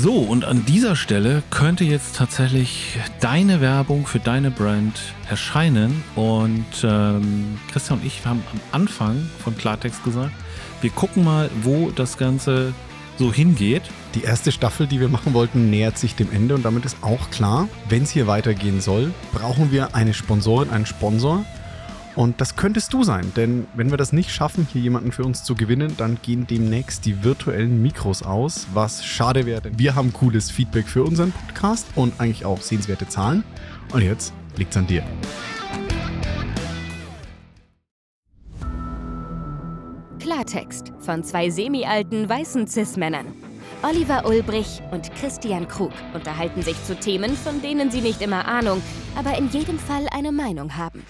So, und an dieser Stelle könnte jetzt tatsächlich deine Werbung für deine Brand erscheinen. Und ähm, Christian und ich haben am Anfang von Klartext gesagt, wir gucken mal, wo das Ganze so hingeht. Die erste Staffel, die wir machen wollten, nähert sich dem Ende und damit ist auch klar, wenn es hier weitergehen soll, brauchen wir eine Sponsorin, einen Sponsor. Und das könntest du sein, denn wenn wir das nicht schaffen, hier jemanden für uns zu gewinnen, dann gehen demnächst die virtuellen Mikros aus, was schade wäre, denn wir haben cooles Feedback für unseren Podcast und eigentlich auch sehenswerte Zahlen. Und jetzt liegt's an dir. Klartext von zwei semi-alten weißen Cis-Männern. Oliver Ulbrich und Christian Krug unterhalten sich zu Themen, von denen sie nicht immer Ahnung, aber in jedem Fall eine Meinung haben.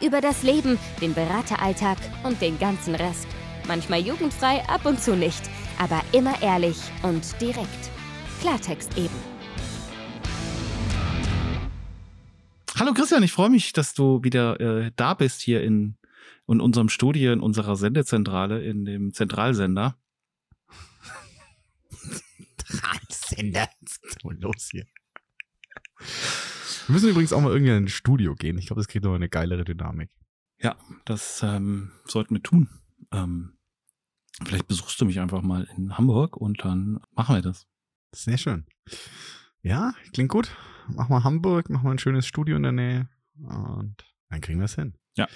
Über das Leben, den Berateralltag und den ganzen Rest. Manchmal jugendfrei, ab und zu nicht, aber immer ehrlich und direkt. Klartext eben. Hallo Christian, ich freue mich, dass du wieder äh, da bist hier in, in unserem Studio, in unserer Sendezentrale, in dem Zentralsender. Zentralsender, was ist denn los hier? Wir müssen übrigens auch mal irgendwie in ein Studio gehen. Ich glaube, das kriegt noch eine geilere Dynamik. Ja, das ähm, sollten wir tun. Ähm, vielleicht besuchst du mich einfach mal in Hamburg und dann machen wir das. Sehr schön. Ja, klingt gut. Mach mal Hamburg, mach mal ein schönes Studio in der Nähe und dann kriegen wir es hin. Ja.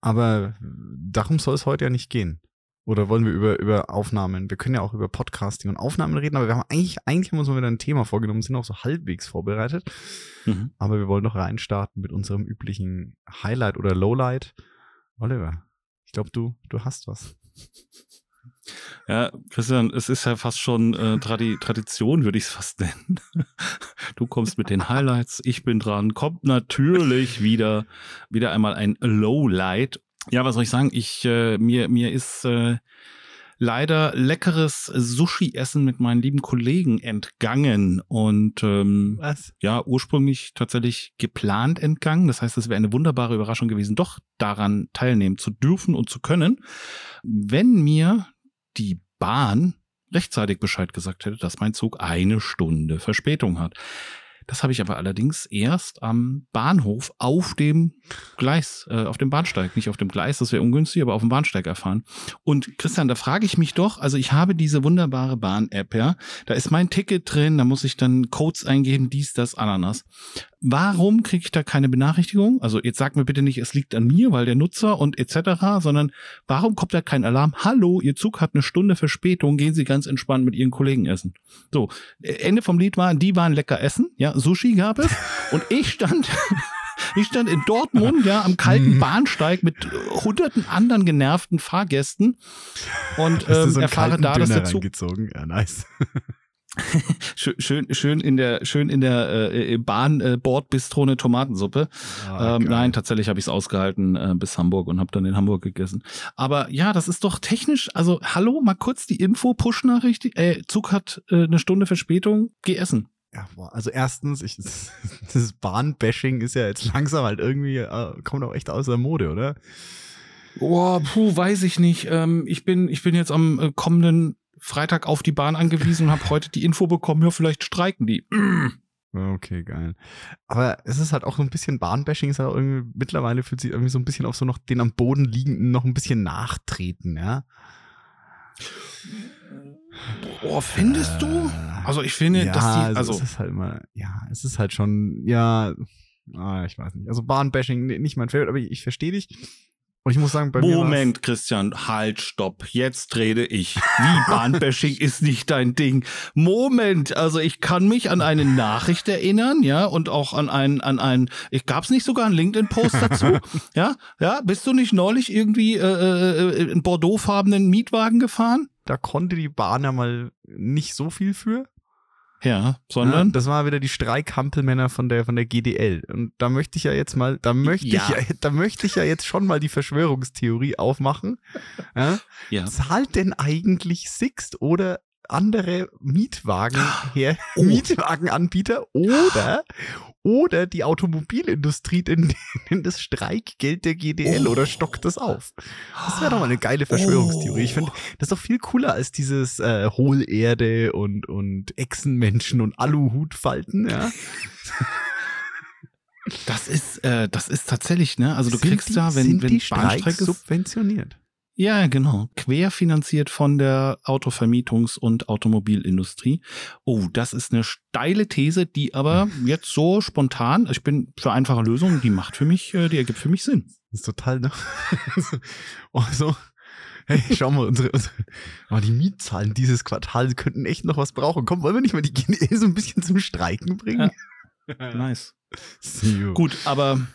Aber darum soll es heute ja nicht gehen. Oder wollen wir über, über Aufnahmen? Wir können ja auch über Podcasting und Aufnahmen reden, aber wir haben eigentlich, eigentlich haben wir uns mal wieder ein Thema vorgenommen, sind auch so halbwegs vorbereitet. Mhm. Aber wir wollen doch reinstarten mit unserem üblichen Highlight oder Lowlight. Oliver, ich glaube, du, du hast was. Ja, Christian, es ist ja fast schon äh, Tradi Tradition, würde ich es fast nennen. Du kommst mit den Highlights, ich bin dran. Kommt natürlich wieder, wieder einmal ein Lowlight. Ja, was soll ich sagen? Ich, äh, mir, mir ist äh, leider leckeres Sushi-Essen mit meinen lieben Kollegen entgangen und ähm, Was? ja, ursprünglich tatsächlich geplant entgangen. Das heißt, es wäre eine wunderbare Überraschung gewesen, doch daran teilnehmen zu dürfen und zu können, wenn mir die Bahn rechtzeitig Bescheid gesagt hätte, dass mein Zug eine Stunde Verspätung hat. Das habe ich aber allerdings erst am Bahnhof auf dem Gleis, äh, auf dem Bahnsteig, nicht auf dem Gleis, das wäre ungünstig, aber auf dem Bahnsteig erfahren. Und Christian, da frage ich mich doch, also ich habe diese wunderbare Bahn-App, ja, da ist mein Ticket drin, da muss ich dann Codes eingeben, dies, das, Ananas. Warum kriege ich da keine Benachrichtigung? Also jetzt sag mir bitte nicht, es liegt an mir, weil der Nutzer und etc., sondern warum kommt da kein Alarm? Hallo, Ihr Zug hat eine Stunde Verspätung, gehen Sie ganz entspannt mit Ihren Kollegen essen. So, Ende vom Lied war, die waren lecker essen, ja, Sushi gab es und ich stand Ich stand in Dortmund, ja, am kalten Bahnsteig mit hunderten anderen genervten Fahrgästen und ähm, so erfahre da, dass der Zug reingezogen? Ja, nice. schön, schön, in der, schön in der äh, Bahn äh, Bordbistro eine Tomatensuppe. Ah, ähm, nein, tatsächlich habe ich es ausgehalten äh, bis Hamburg und habe dann in Hamburg gegessen. Aber ja, das ist doch technisch. Also hallo, mal kurz die Info, Push-Nachricht. Äh, Zug hat äh, eine Stunde Verspätung. Geh essen. Ja, also erstens, ich, das Bahnbashing ist ja jetzt langsam halt irgendwie, äh, kommt auch echt aus der Mode, oder? Boah, puh, weiß ich nicht. Ähm, ich bin, ich bin jetzt am äh, kommenden Freitag auf die Bahn angewiesen und habe heute die Info bekommen, ja, vielleicht streiken die. Okay, geil. Aber es ist halt auch so ein bisschen Bahnbashing, ist halt auch irgendwie, mittlerweile fühlt sich irgendwie so ein bisschen auf so noch den am Boden liegenden noch ein bisschen nachtreten, ja? Boah, findest du? Also ich finde, ja, dass die, also, also es ist halt immer, ja, es ist halt schon, ja, ah, ich weiß nicht. Also Bahnbashing, nicht mein Favorite, aber ich, ich verstehe dich. Und ich muss sagen, bei mir Moment, Christian, halt, stopp. Jetzt rede ich. Wie Bahnbashing ist nicht dein Ding. Moment, also ich kann mich an eine Nachricht erinnern, ja, und auch an einen, an einen, ich gab's nicht sogar einen LinkedIn-Post dazu? ja, ja, bist du nicht neulich irgendwie äh, äh, einen Bordeauxfarbenen Mietwagen gefahren? Da konnte die Bahn ja mal nicht so viel für. Ja, Ja, sondern das war wieder die Streikhampelmänner von der von der GDL. Und da möchte ich ja jetzt mal, da möchte Ja. ich ja, da möchte ich ja jetzt schon mal die Verschwörungstheorie aufmachen. Ja? ja. Zahlt denn eigentlich Sixt oder andere Mietwagen her, Oh. Mietwagenanbieter oder oder die Automobilindustrie denn, denn das Streikgeld der GDL oh. oder stockt das auf? Das wäre doch mal eine geile Verschwörungstheorie. Oh. Ich finde, das ist doch viel cooler als dieses äh, Hohlerde und, und Echsenmenschen und Aluhutfalten, ja. Das ist, äh, das ist tatsächlich, ne? Also du sind kriegst die, da, wenn, sind wenn die Bahnstrecke subventioniert. Ja, genau. Querfinanziert von der Autovermietungs- und Automobilindustrie. Oh, das ist eine steile These, die aber jetzt so spontan, ich bin für einfache Lösungen, die macht für mich, äh, die ergibt für mich Sinn. Das ist total, ne? oh, so. Hey, schau mal, unsere, unsere oh, die Mietzahlen dieses Quartals könnten echt noch was brauchen. Komm, wollen wir nicht mal die GDL so ein bisschen zum Streiken bringen? Ja. nice. Gut, aber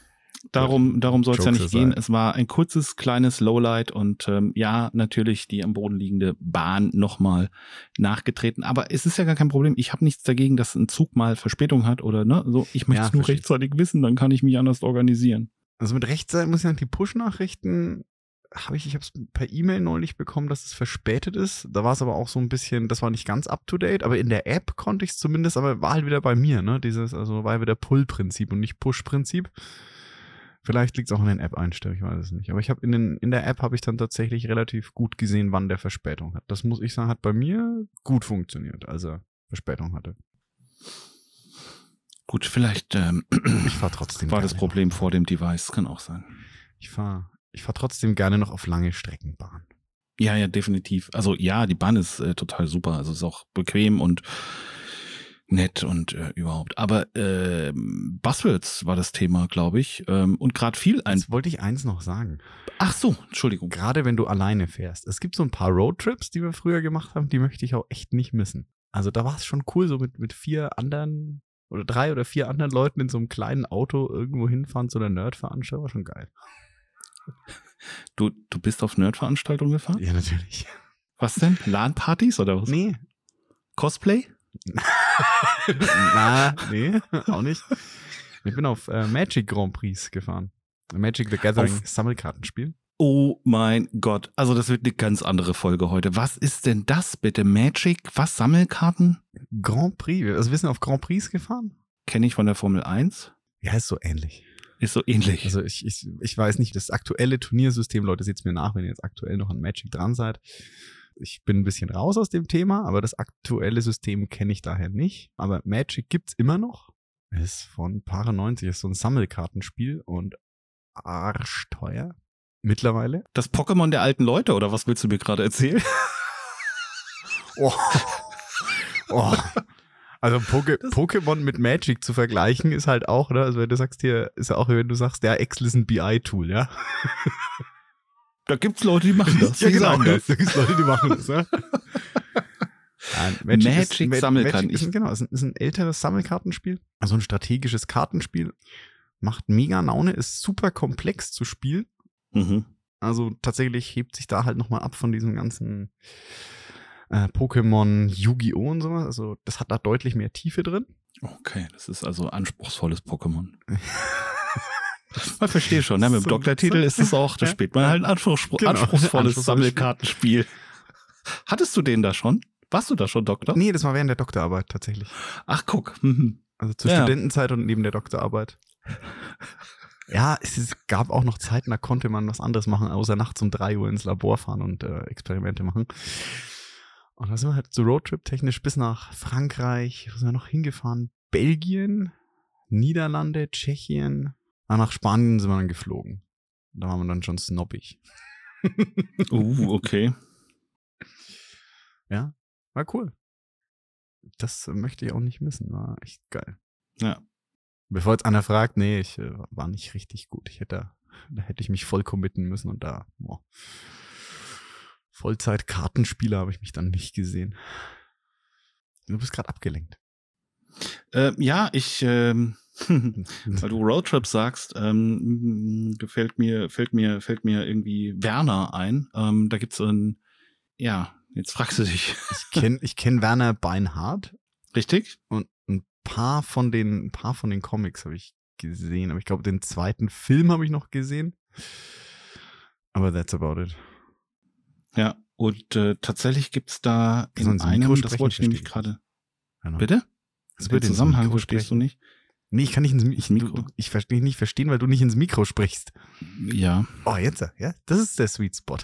Darum, darum soll es ja nicht gehen. Es war ein kurzes, kleines Lowlight und ähm, ja, natürlich die am Boden liegende Bahn nochmal nachgetreten. Aber es ist ja gar kein Problem. Ich habe nichts dagegen, dass ein Zug mal Verspätung hat oder ne, so. Ich möchte es ja, nur verstehe. rechtzeitig wissen, dann kann ich mich anders organisieren. Also mit rechtzeitig muss ich sagen, die Push-Nachrichten habe ich, ich habe es per E-Mail neulich bekommen, dass es verspätet ist. Da war es aber auch so ein bisschen, das war nicht ganz up to date, aber in der App konnte ich es zumindest, aber war halt wieder bei mir, ne? Dieses, also war wieder Pull-Prinzip und nicht Push-Prinzip. Vielleicht liegt es auch in den App-Einstellungen, ich weiß es nicht. Aber ich habe in, den, in der App habe ich dann tatsächlich relativ gut gesehen, wann der Verspätung hat. Das muss ich sagen, hat bei mir gut funktioniert, als er Verspätung hatte. Gut, vielleicht ähm, ich fahr trotzdem war das Problem noch. vor dem Device, kann auch sein. Ich fahre ich fahr trotzdem gerne noch auf lange Streckenbahn. Ja, ja, definitiv. Also ja, die Bahn ist äh, total super. Also ist auch bequem und nett und äh, überhaupt. Aber äh, Buzzwords war das Thema, glaube ich. Ähm, und gerade viel ein. Jetzt wollte ich eins noch sagen. Ach so, Entschuldigung. Gerade wenn du alleine fährst. Es gibt so ein paar Roadtrips, die wir früher gemacht haben, die möchte ich auch echt nicht missen. Also da war es schon cool, so mit, mit vier anderen oder drei oder vier anderen Leuten in so einem kleinen Auto irgendwo hinfahren zu einer Nerd-Veranstaltung, war schon geil. Du, du bist auf Nerd-Veranstaltungen gefahren? Ja, natürlich. Was denn? LAN-Partys oder was? Nee. Cosplay? Na, nee, auch nicht. Ich bin auf äh, Magic Grand Prix gefahren. Magic the Gathering auf Sammelkartenspiel. Oh mein Gott, also das wird eine ganz andere Folge heute. Was ist denn das bitte? Magic, was Sammelkarten? Grand Prix, also wir sind auf Grand Prix gefahren. Kenne ich von der Formel 1. Ja, ist so ähnlich. Ist so ähnlich. Also ich, ich, ich weiß nicht, das aktuelle Turniersystem, Leute, seht mir nach, wenn ihr jetzt aktuell noch an Magic dran seid ich bin ein bisschen raus aus dem Thema, aber das aktuelle System kenne ich daher nicht. Aber Magic gibt's immer noch. Ist von Para 90, ist so ein Sammelkartenspiel und arschteuer mittlerweile. Das Pokémon der alten Leute, oder was willst du mir gerade erzählen? oh. oh. Also Poke Pokémon mit Magic zu vergleichen ist halt auch, ne? Also wenn du sagst hier, ist ja auch, wenn du sagst, der Excel ist ein BI-Tool, ja. Da gibt's Leute, die machen das. ja, genau. Das. Da gibt's Leute, die machen das. Ja? Ja, Magic, Magic ist, Sammelkarten. Magic ist, genau, ist ein, ist ein älteres Sammelkartenspiel. Also ein strategisches Kartenspiel. Macht mega Laune, ist super komplex zu spielen. Mhm. Also tatsächlich hebt sich da halt nochmal ab von diesem ganzen äh, Pokémon, Yu-Gi-Oh! und sowas. Also das hat da deutlich mehr Tiefe drin. Okay, das ist also anspruchsvolles Pokémon. Man versteht schon, ne? mit dem so, Doktortitel so, ist es auch, da spielt man halt ein anspruchs genau. anspruchsvolles Sammelkartenspiel. Hattest du den da schon? Warst du da schon Doktor? Nee, das war während der Doktorarbeit tatsächlich. Ach, guck. Mhm. Also zur ja. Studentenzeit und neben der Doktorarbeit. Ja, es, es, gab auch noch Zeiten, da konnte man was anderes machen, außer nachts um drei Uhr ins Labor fahren und äh, Experimente machen. Und da sind wir halt so Roadtrip technisch bis nach Frankreich, wo sind wir noch hingefahren? Belgien, Niederlande, Tschechien, nach Spanien sind wir dann geflogen. Da waren wir dann schon snobbig. uh, okay. Ja, war cool. Das möchte ich auch nicht missen. War echt geil. Ja. Bevor jetzt einer fragt, nee, ich äh, war nicht richtig gut. Ich hätte, da hätte ich mich voll committen müssen und da, boah. Vollzeit-Kartenspieler habe ich mich dann nicht gesehen. Du bist gerade abgelenkt. Äh, ja, ich, ähm, Weil du Roadtrip sagst, ähm, gefällt mir, fällt mir, fällt mir irgendwie Werner ein. Ähm, da gibt's ein, ja, jetzt fragst du dich. Ich kenne ich kenn Werner Beinhardt. Richtig. Und ein paar von den, ein paar von den Comics habe ich gesehen, aber ich glaube, den zweiten Film habe ich noch gesehen. Aber that's about it. Ja, und äh, tatsächlich gibt's da in einem, das wollte ich nämlich gerade. Genau. Bitte? Das wird Zusammenhang verstehst du nicht? Nee, ich kann nicht ins ich, Mikro. du, ich verstehe nicht verstehen, weil du nicht ins Mikro sprichst. Ja, Oh, jetzt, ja, das ist der Sweet Spot.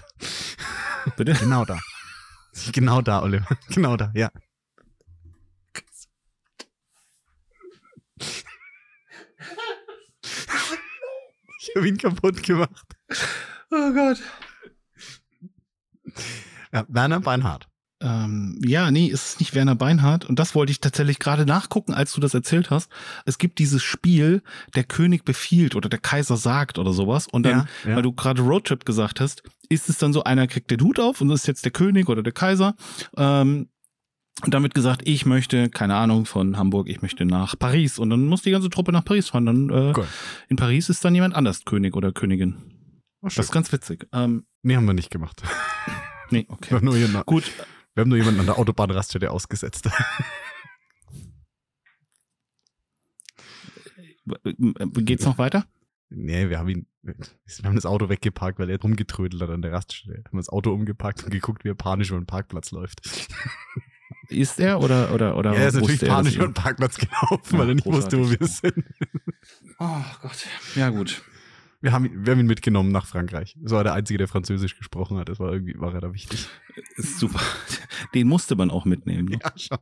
bitte. Genau da. Genau da, Oliver. Genau da, ja. Ich habe ihn kaputt gemacht. Oh Gott. Ja, Werner Beinhardt. Ähm, ja, nee, es ist nicht Werner Beinhardt. Und das wollte ich tatsächlich gerade nachgucken, als du das erzählt hast. Es gibt dieses Spiel, der König befiehlt oder der Kaiser sagt oder sowas. Und dann, Ja, ja. weil du gerade Roadtrip gesagt hast, ist es dann so, einer kriegt den Hut auf und das ist jetzt der König oder der Kaiser. Ähm, und damit gesagt, ich möchte, keine Ahnung, von Hamburg, ich möchte nach Paris. Und dann muss die ganze Truppe nach Paris fahren. Dann äh, Cool. in Paris ist dann jemand anders König oder Königin. Oh, Das ist ganz witzig. Ähm, nee, haben wir nicht gemacht. nee, okay. nur, jemanden, Gut, wir haben nur jemanden an der Autobahnraststätte ausgesetzt. geht's noch weiter? nee, wir haben ihn, wir haben das Auto weggeparkt, weil er rumgetrödelt hat an der Raststätte. Haben das Auto umgepackt und geguckt, wie er panisch über den Parkplatz läuft. Ist er oder oder oder Ja, er ist natürlich panisch über den Parkplatz gelaufen, Ja, weil er nicht wusste, wo wir großartig. sind. Oh Gott. Ja gut. Wir haben, ihn- wir haben ihn mitgenommen nach Frankreich. Das war der Einzige, der Französisch gesprochen hat. Das war irgendwie, war er da wichtig. Super. Den musste man auch mitnehmen. Ne? Ja, schon.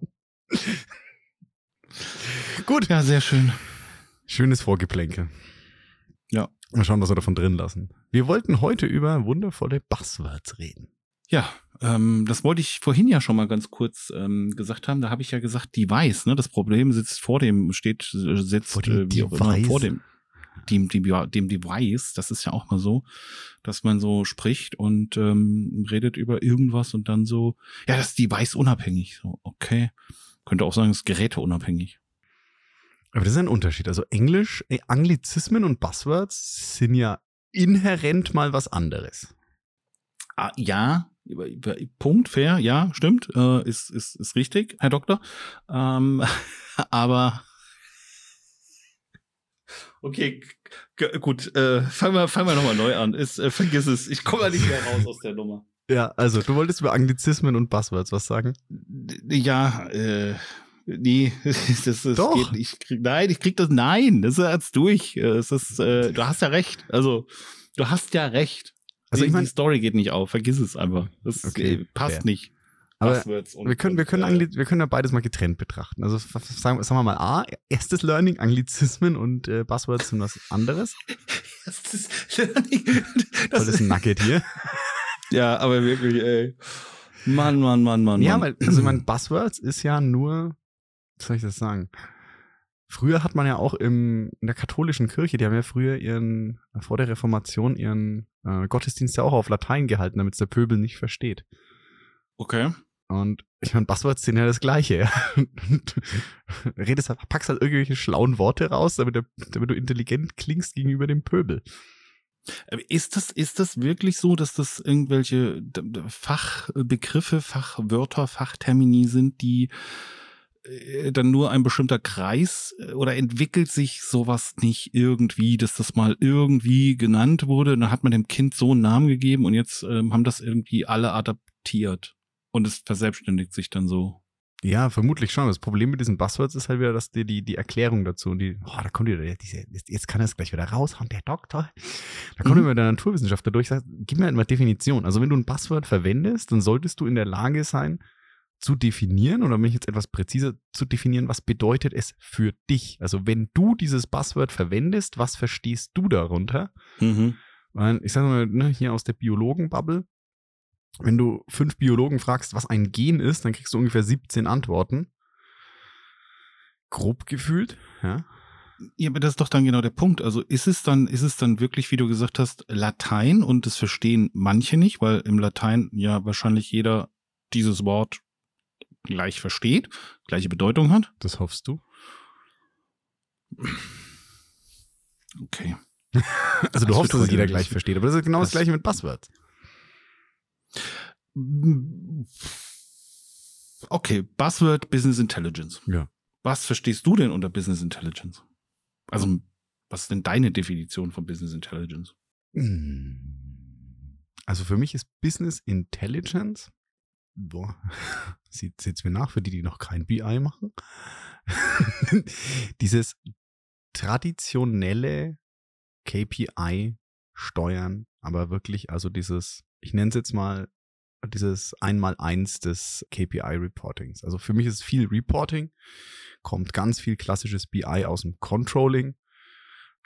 Gut. Ja, sehr schön. Schönes Vorgeplänkel. Ja. Mal schauen, was wir davon drin lassen. Wir wollten heute über wundervolle Buzzwords reden. Ja, ähm, das wollte ich vorhin ja schon mal ganz kurz ähm, gesagt haben. Da habe ich ja gesagt, Device, ne? Das Problem sitzt vor dem, steht, äh, sitzt Vor dem äh, Device. vor dem, dem, dem, dem Device. Das ist ja auch mal so, dass man so spricht und ähm, redet über irgendwas und dann so, ja, das ist Device unabhängig. So, okay. Könnte auch sagen, es ist geräteunabhängig. Aber das ist ein Unterschied. Also Englisch, äh, Anglizismen und Buzzwords sind ja inhärent mal was anderes. Ah, ja, Punkt, fair, ja, stimmt, äh, ist, ist, ist richtig, Herr Doktor. Ähm, aber okay, gut, äh, fangen wir, fangen wir nochmal neu an. Ist, äh, vergiss es, ich komme da nicht mehr raus aus der Nummer. Ja, also du wolltest über Anglizismen und Buzzwords was sagen? Ja, äh, nee, das, das Doch. geht nicht. Ich krieg, nein, ich krieg das, nein, das ist jetzt durch. Äh, Es ist, äh, du hast ja recht. Also, du hast ja recht. Also die, ich mein- die Story geht nicht auf, vergiss es einfach. Das Okay, äh, passt fair. nicht. Aber Wir können, wir, können äh, Angli wir können ja beides mal getrennt betrachten. Also sagen, sagen wir mal A, erstes Learning, Anglizismen und äh, Buzzwords sind was anderes. Das ist Learning. Das Tolles Nugget hier. ja, aber wirklich, ey. Mann, Mann, Mann, Mann. Ja, weil, also ich meine, Buzzwords ist ja nur, wie soll ich das sagen? Früher hat man ja auch im, in der katholischen Kirche, die haben ja früher ihren, vor der Reformation, ihren äh, Gottesdienst ja auch auf Latein gehalten, damit es der Pöbel nicht versteht. Okay. Und ich meine, Buzzwords sind ja das Gleiche. Redest, halt- packst halt irgendwelche schlauen Worte raus, damit, damit du intelligent klingst gegenüber dem Pöbel. Ist das, ist das wirklich so, dass das irgendwelche Fachbegriffe, Fachwörter, Fachtermini sind, die äh, dann nur ein bestimmter Kreis äh, oder entwickelt sich sowas nicht irgendwie, dass das mal irgendwie genannt wurde? Und dann hat man dem Kind so einen Namen gegeben und jetzt ähm, haben das irgendwie alle adaptiert. Und es verselbstständigt sich dann so. Ja, vermutlich schon. Das Problem mit diesen Buzzwords ist halt wieder, dass dir die, die Erklärung dazu und die, oh, da kommt wieder der- diese, jetzt kann er es gleich wieder raushauen, der Doktor. Da kommt Mhm. immer der Naturwissenschaftler durch, sagt, gib mir halt mal Definition. Also wenn du ein Buzzword verwendest, dann solltest du in der Lage sein, zu definieren, oder wenn ich jetzt etwas präziser zu definieren, was bedeutet es für dich? Also wenn du dieses Buzzword verwendest, was verstehst du darunter? Mhm. Ich sage mal, ne, hier aus der Biologenbubble, wenn du fünf Biologen fragst, was ein Gen ist, dann kriegst du ungefähr 17 Antworten. Grob gefühlt, ja. Ja, aber das ist doch dann genau der Punkt. Also ist es dann, ist es dann wirklich, wie du gesagt hast, Latein und das verstehen manche nicht, weil im Latein ja wahrscheinlich jeder dieses Wort gleich versteht, gleiche Bedeutung hat. Das hoffst du. Okay. Also du Das hoffst, dass es jeder gleich versteht, aber das ist genau das, das- gleiche mit Buzzwords. Okay, Buzzword Business Intelligence. Ja. Was verstehst du denn unter Business Intelligence? Also, was ist denn deine Definition von Business Intelligence? Mm. Also für mich ist Business Intelligence, boah, sieht seht's mir nach, für die, die noch kein BI machen, dieses traditionelle KPI steuern, aber wirklich also dieses, ich nenne es jetzt mal dieses Einmal-Eins des KPI-Reportings. Also für mich ist viel Reporting, kommt ganz viel klassisches BI aus dem Controlling.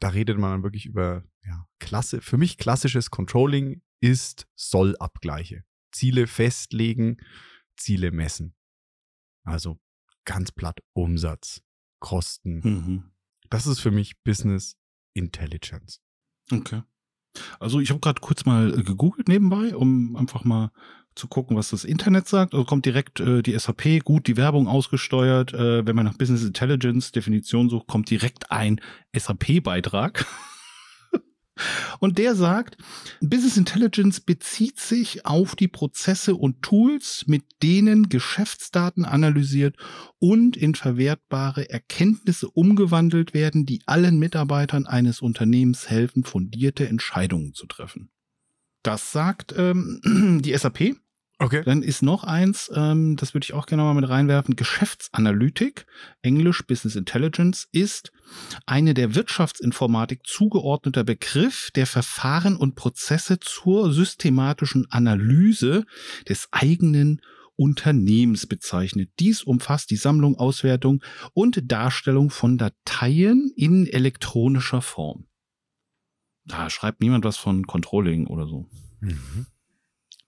Da redet man dann wirklich über, ja, Klasse. Für mich klassisches Controlling ist Soll-Abgleiche. Ziele festlegen, Ziele messen. Also ganz platt Umsatz, Kosten. Mhm. Das ist für mich Business Intelligence. Okay. Also ich habe gerade kurz mal äh, gegoogelt nebenbei, um einfach mal zu gucken, was das Internet sagt. Also kommt direkt äh, die SAP, gut die Werbung ausgesteuert. Äh, wenn man nach Business Intelligence Definition sucht, kommt direkt ein SAP-Beitrag. Und der sagt, Business Intelligence bezieht sich auf die Prozesse und Tools, mit denen Geschäftsdaten analysiert und in verwertbare Erkenntnisse umgewandelt werden, die allen Mitarbeitern eines Unternehmens helfen, fundierte Entscheidungen zu treffen. Das sagt ähm, die SAP. Okay. Dann ist noch eins, ähm, das würde ich auch gerne mal mit reinwerfen, Geschäftsanalytik, Englisch Business Intelligence, ist eine der Wirtschaftsinformatik zugeordneter Begriff, der Verfahren und Prozesse zur systematischen Analyse des eigenen Unternehmens bezeichnet. Dies umfasst die Sammlung, Auswertung und Darstellung von Dateien in elektronischer Form. Da schreibt niemand was von Controlling oder so. Mhm.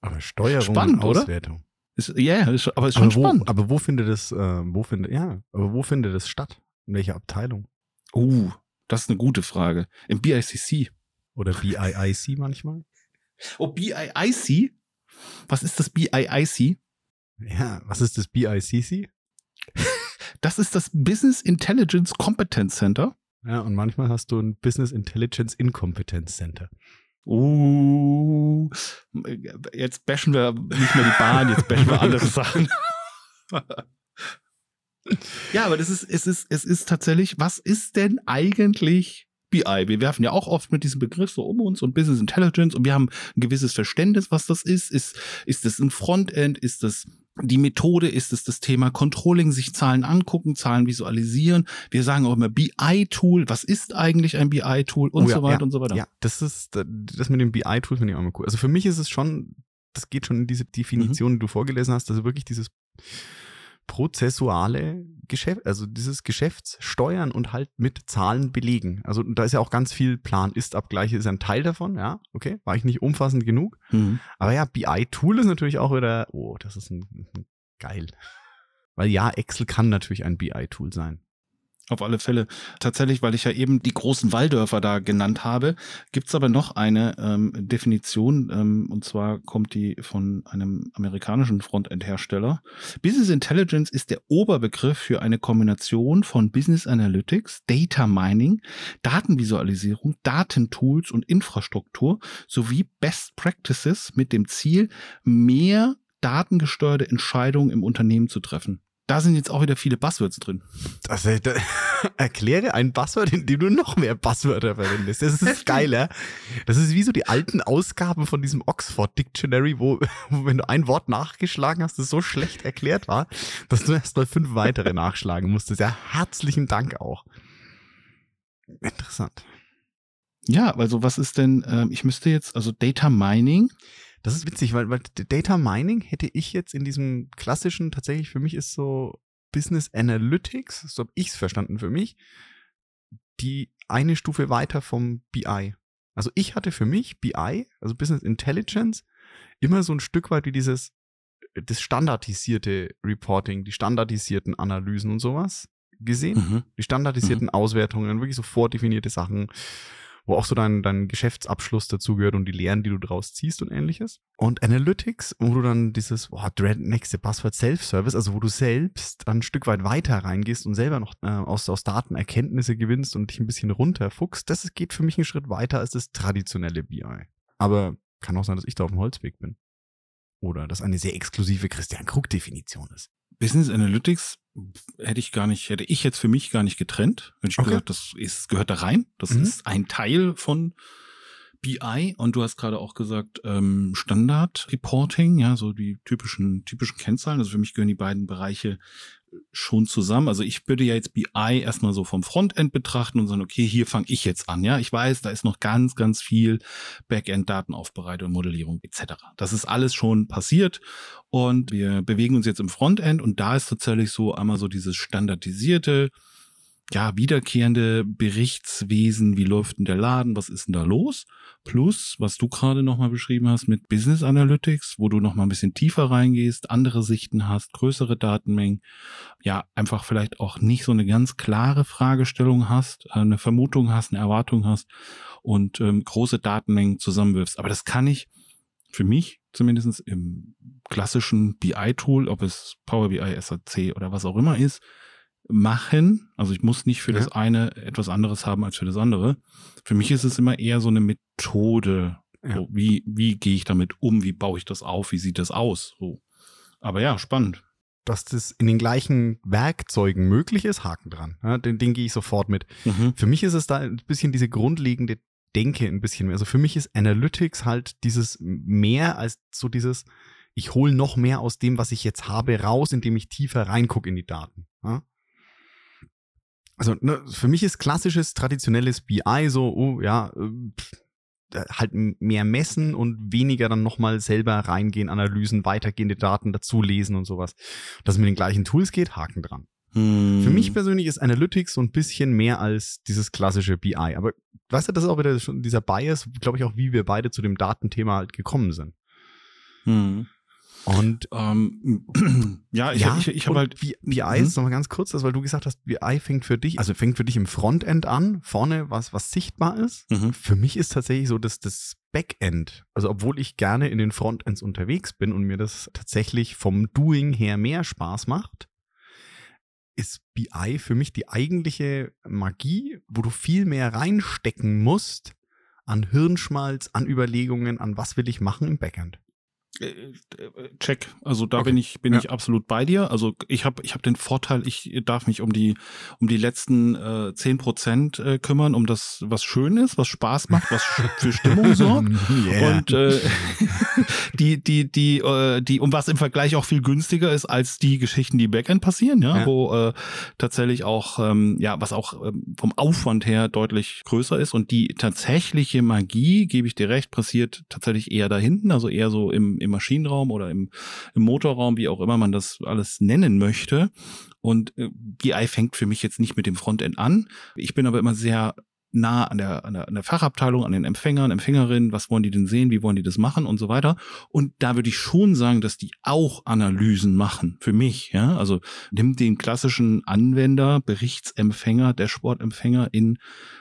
Aber Steuerung Spannend, und oder? Auswertung. Ist, ja, ist, aber ist schon Aber wo, spannend. aber wo findet es, äh, wo findet, ja, aber wo findet es statt? In welcher Abteilung? Uh, das ist eine gute Frage. Im BICC. Oder BIIC manchmal? Oh, BIIC? Was ist das BIIC? Ja, was ist das BICC? Das ist das Business Intelligence Competence Center. Ja, und manchmal hast du ein Business Intelligence Incompetence Center. Uh, jetzt bashen wir nicht mehr die Bahn, jetzt bashen wir andere Sachen. ja, aber das ist, es ist, es ist tatsächlich, was ist denn eigentlich BI? Wir werfen ja auch oft mit diesem Begriff so um uns und Business Intelligence und wir haben ein gewisses Verständnis, was das ist. Ist, ist das ein Frontend? Ist das die Methode? Ist es das Thema Controlling, sich Zahlen angucken, Zahlen visualisieren? Wir sagen auch immer BI-Tool. Was ist eigentlich ein BI-Tool? Und Oh ja, so weiter ja, und so weiter. Ja, das ist, das mit dem BI-Tool finde ich auch immer cool. Also für mich ist es schon, das geht schon in diese Definition, die du vorgelesen hast, also wirklich dieses prozessuale Geschäft, also dieses Geschäftssteuern und halt mit Zahlen belegen. Also da ist ja auch ganz viel Plan-Ist-Abgleiche, ist ein Teil davon, ja, okay, war ich nicht umfassend genug. Mhm. Aber ja, BI-Tool ist natürlich auch wieder, oh, das ist ein, ein geil. Weil ja, Excel kann natürlich ein BI-Tool sein. Auf alle Fälle. Tatsächlich, weil ich ja eben die großen Walldörfer da genannt habe, gibt's aber noch eine ähm, Definition, ähm, und zwar kommt die von einem amerikanischen Frontend-Hersteller. Business Intelligence ist der Oberbegriff für eine Kombination von Business Analytics, Data Mining, Datenvisualisierung, Datentools und Infrastruktur sowie Best Practices mit dem Ziel, mehr datengesteuerte Entscheidungen im Unternehmen zu treffen. Da sind jetzt auch wieder viele Buzzwords drin. Das, äh, da, erkläre ein Buzzword, in dem du noch mehr Buzzwörter verwendest. Das ist Heftig. geil, ja? Das ist wie so die alten Ausgaben von diesem Oxford Dictionary, wo, wo wenn du ein Wort nachgeschlagen hast, das so schlecht erklärt war, dass du erst mal fünf weitere nachschlagen musstest. Ja, herzlichen Dank auch. Interessant. Ja, also was ist denn, ähm, ich müsste jetzt, also Data Mining, Das ist witzig, weil, weil Data Mining hätte ich jetzt in diesem klassischen, tatsächlich für mich ist so Business Analytics, so habe ich es verstanden für mich, die eine Stufe weiter vom BI. Also ich hatte für mich BI, also Business Intelligence, immer so ein Stück weit wie dieses, das standardisierte Reporting, die standardisierten Analysen und sowas gesehen Mhm. die standardisierten Auswertungen, wirklich so vordefinierte Sachen, wo auch so dein, dein Geschäftsabschluss dazugehört und die Lehren, die du draus ziehst und ähnliches. Und Analytics, wo du dann dieses, boah, Dread, nächste Passwort Self-Service, also wo du selbst dann ein Stück weit weiter reingehst und selber noch äh, aus, aus Daten Erkenntnisse gewinnst und dich ein bisschen runterfuchst, das geht für mich einen Schritt weiter als das traditionelle BI. Aber kann auch sein, dass ich da auf dem Holzweg bin. Oder dass eine sehr exklusive Christian Krug-Definition ist. Business Analytics hätte ich gar nicht, hätte ich jetzt für mich gar nicht getrennt. Hätte ich Okay. gesagt, das ist, gehört da rein. Das Mhm. ist ein Teil von BI und du hast gerade auch gesagt ähm, Standard Reporting, ja, so die typischen typischen Kennzahlen. Also für mich gehören die beiden Bereiche schon zusammen. Also ich würde ja jetzt BI erstmal so vom Frontend betrachten und sagen, okay, hier fange ich jetzt an. Ja, ich weiß, da ist noch ganz, ganz viel Backend-Datenaufbereitung, Modellierung etc. Das ist alles schon passiert und wir bewegen uns jetzt im Frontend und da ist tatsächlich so einmal so dieses standardisierte, ja, wiederkehrende Berichtswesen, wie läuft denn der Laden, was ist denn da los? Plus, was du gerade nochmal beschrieben hast mit Business Analytics, wo du nochmal ein bisschen tiefer reingehst, andere Sichten hast, größere Datenmengen, ja, einfach vielleicht auch nicht so eine ganz klare Fragestellung hast, äh, eine Vermutung hast, eine Erwartung hast und ähm, große Datenmengen zusammenwirfst. Aber das kann ich für mich zumindest im klassischen BI-Tool, ob es Power BI, SAC oder was auch immer ist, machen. Also ich muss nicht für ja. das eine etwas anderes haben als für das andere. Für mich ist es immer eher so eine Methode. Ja. So, wie, wie gehe ich damit um? Wie baue ich das auf? Wie sieht das aus? So. Aber ja, spannend. Dass das in den gleichen Werkzeugen möglich ist, Haken dran. Ja, den, den gehe ich sofort mit. Mhm. Für mich ist es da ein bisschen diese grundlegende Denke ein bisschen mehr. Also für mich ist Analytics halt dieses mehr als so dieses, ich hole noch mehr aus dem, was ich jetzt habe, raus, indem ich tiefer reingucke in die Daten. Ja? Also ne, für mich ist klassisches, traditionelles BI so, oh ja, äh, halt mehr messen und weniger dann nochmal selber reingehen, Analysen, weitergehende Daten dazulesen und sowas. Dass es mit den gleichen Tools geht, Haken dran. Hm. Für mich persönlich ist Analytics so ein bisschen mehr als dieses klassische BI. Aber weißt du, das ist auch wieder schon dieser Bias, glaube ich auch, wie wir beide zu dem Datenthema halt gekommen sind. Hm. Und ähm, ja, ich, ja, ich, ich, ich habe halt. BI mhm. ist nochmal ganz kurz, das, weil du gesagt hast, BI fängt für dich, also fängt für dich im Frontend an, vorne was, was sichtbar ist. Mhm. Für mich ist tatsächlich so, dass das Backend, also obwohl ich gerne in den Frontends unterwegs bin und mir das tatsächlich vom Doing her mehr Spaß macht, ist BI für mich die eigentliche Magie, wo du viel mehr reinstecken musst an Hirnschmalz, an Überlegungen, an was will ich machen im Backend. Check. Also da okay. bin ich bin ja. ich absolut bei dir. Also ich habe ich habe den Vorteil, ich darf mich um die um die letzten äh, zehn äh, Prozent äh, kümmern, um das was schön ist, was Spaß macht, was für Stimmung sorgt yeah. und äh, die die die äh, die um was im Vergleich auch viel günstiger ist als die Geschichten, die Backend passieren, ja, ja. wo äh, tatsächlich auch ähm, ja was auch ähm, vom Aufwand her deutlich größer ist und die tatsächliche Magie, gebe ich dir recht, passiert tatsächlich eher da hinten, also eher so im im Maschinenraum oder im, im Motorraum, wie auch immer man das alles nennen möchte. Und äh, BI fängt für mich jetzt nicht mit dem Frontend an. Ich bin aber immer sehr nah an der, an der, an der Fachabteilung, an den Empfängern, Empfängerinnen, was wollen die denn sehen, wie wollen die das machen und so weiter. Und da würde ich schon sagen, dass die auch Analysen machen, für mich, ja. Also nimm den klassischen Anwender, Berichtsempfänger, Dashboard-Empfänger in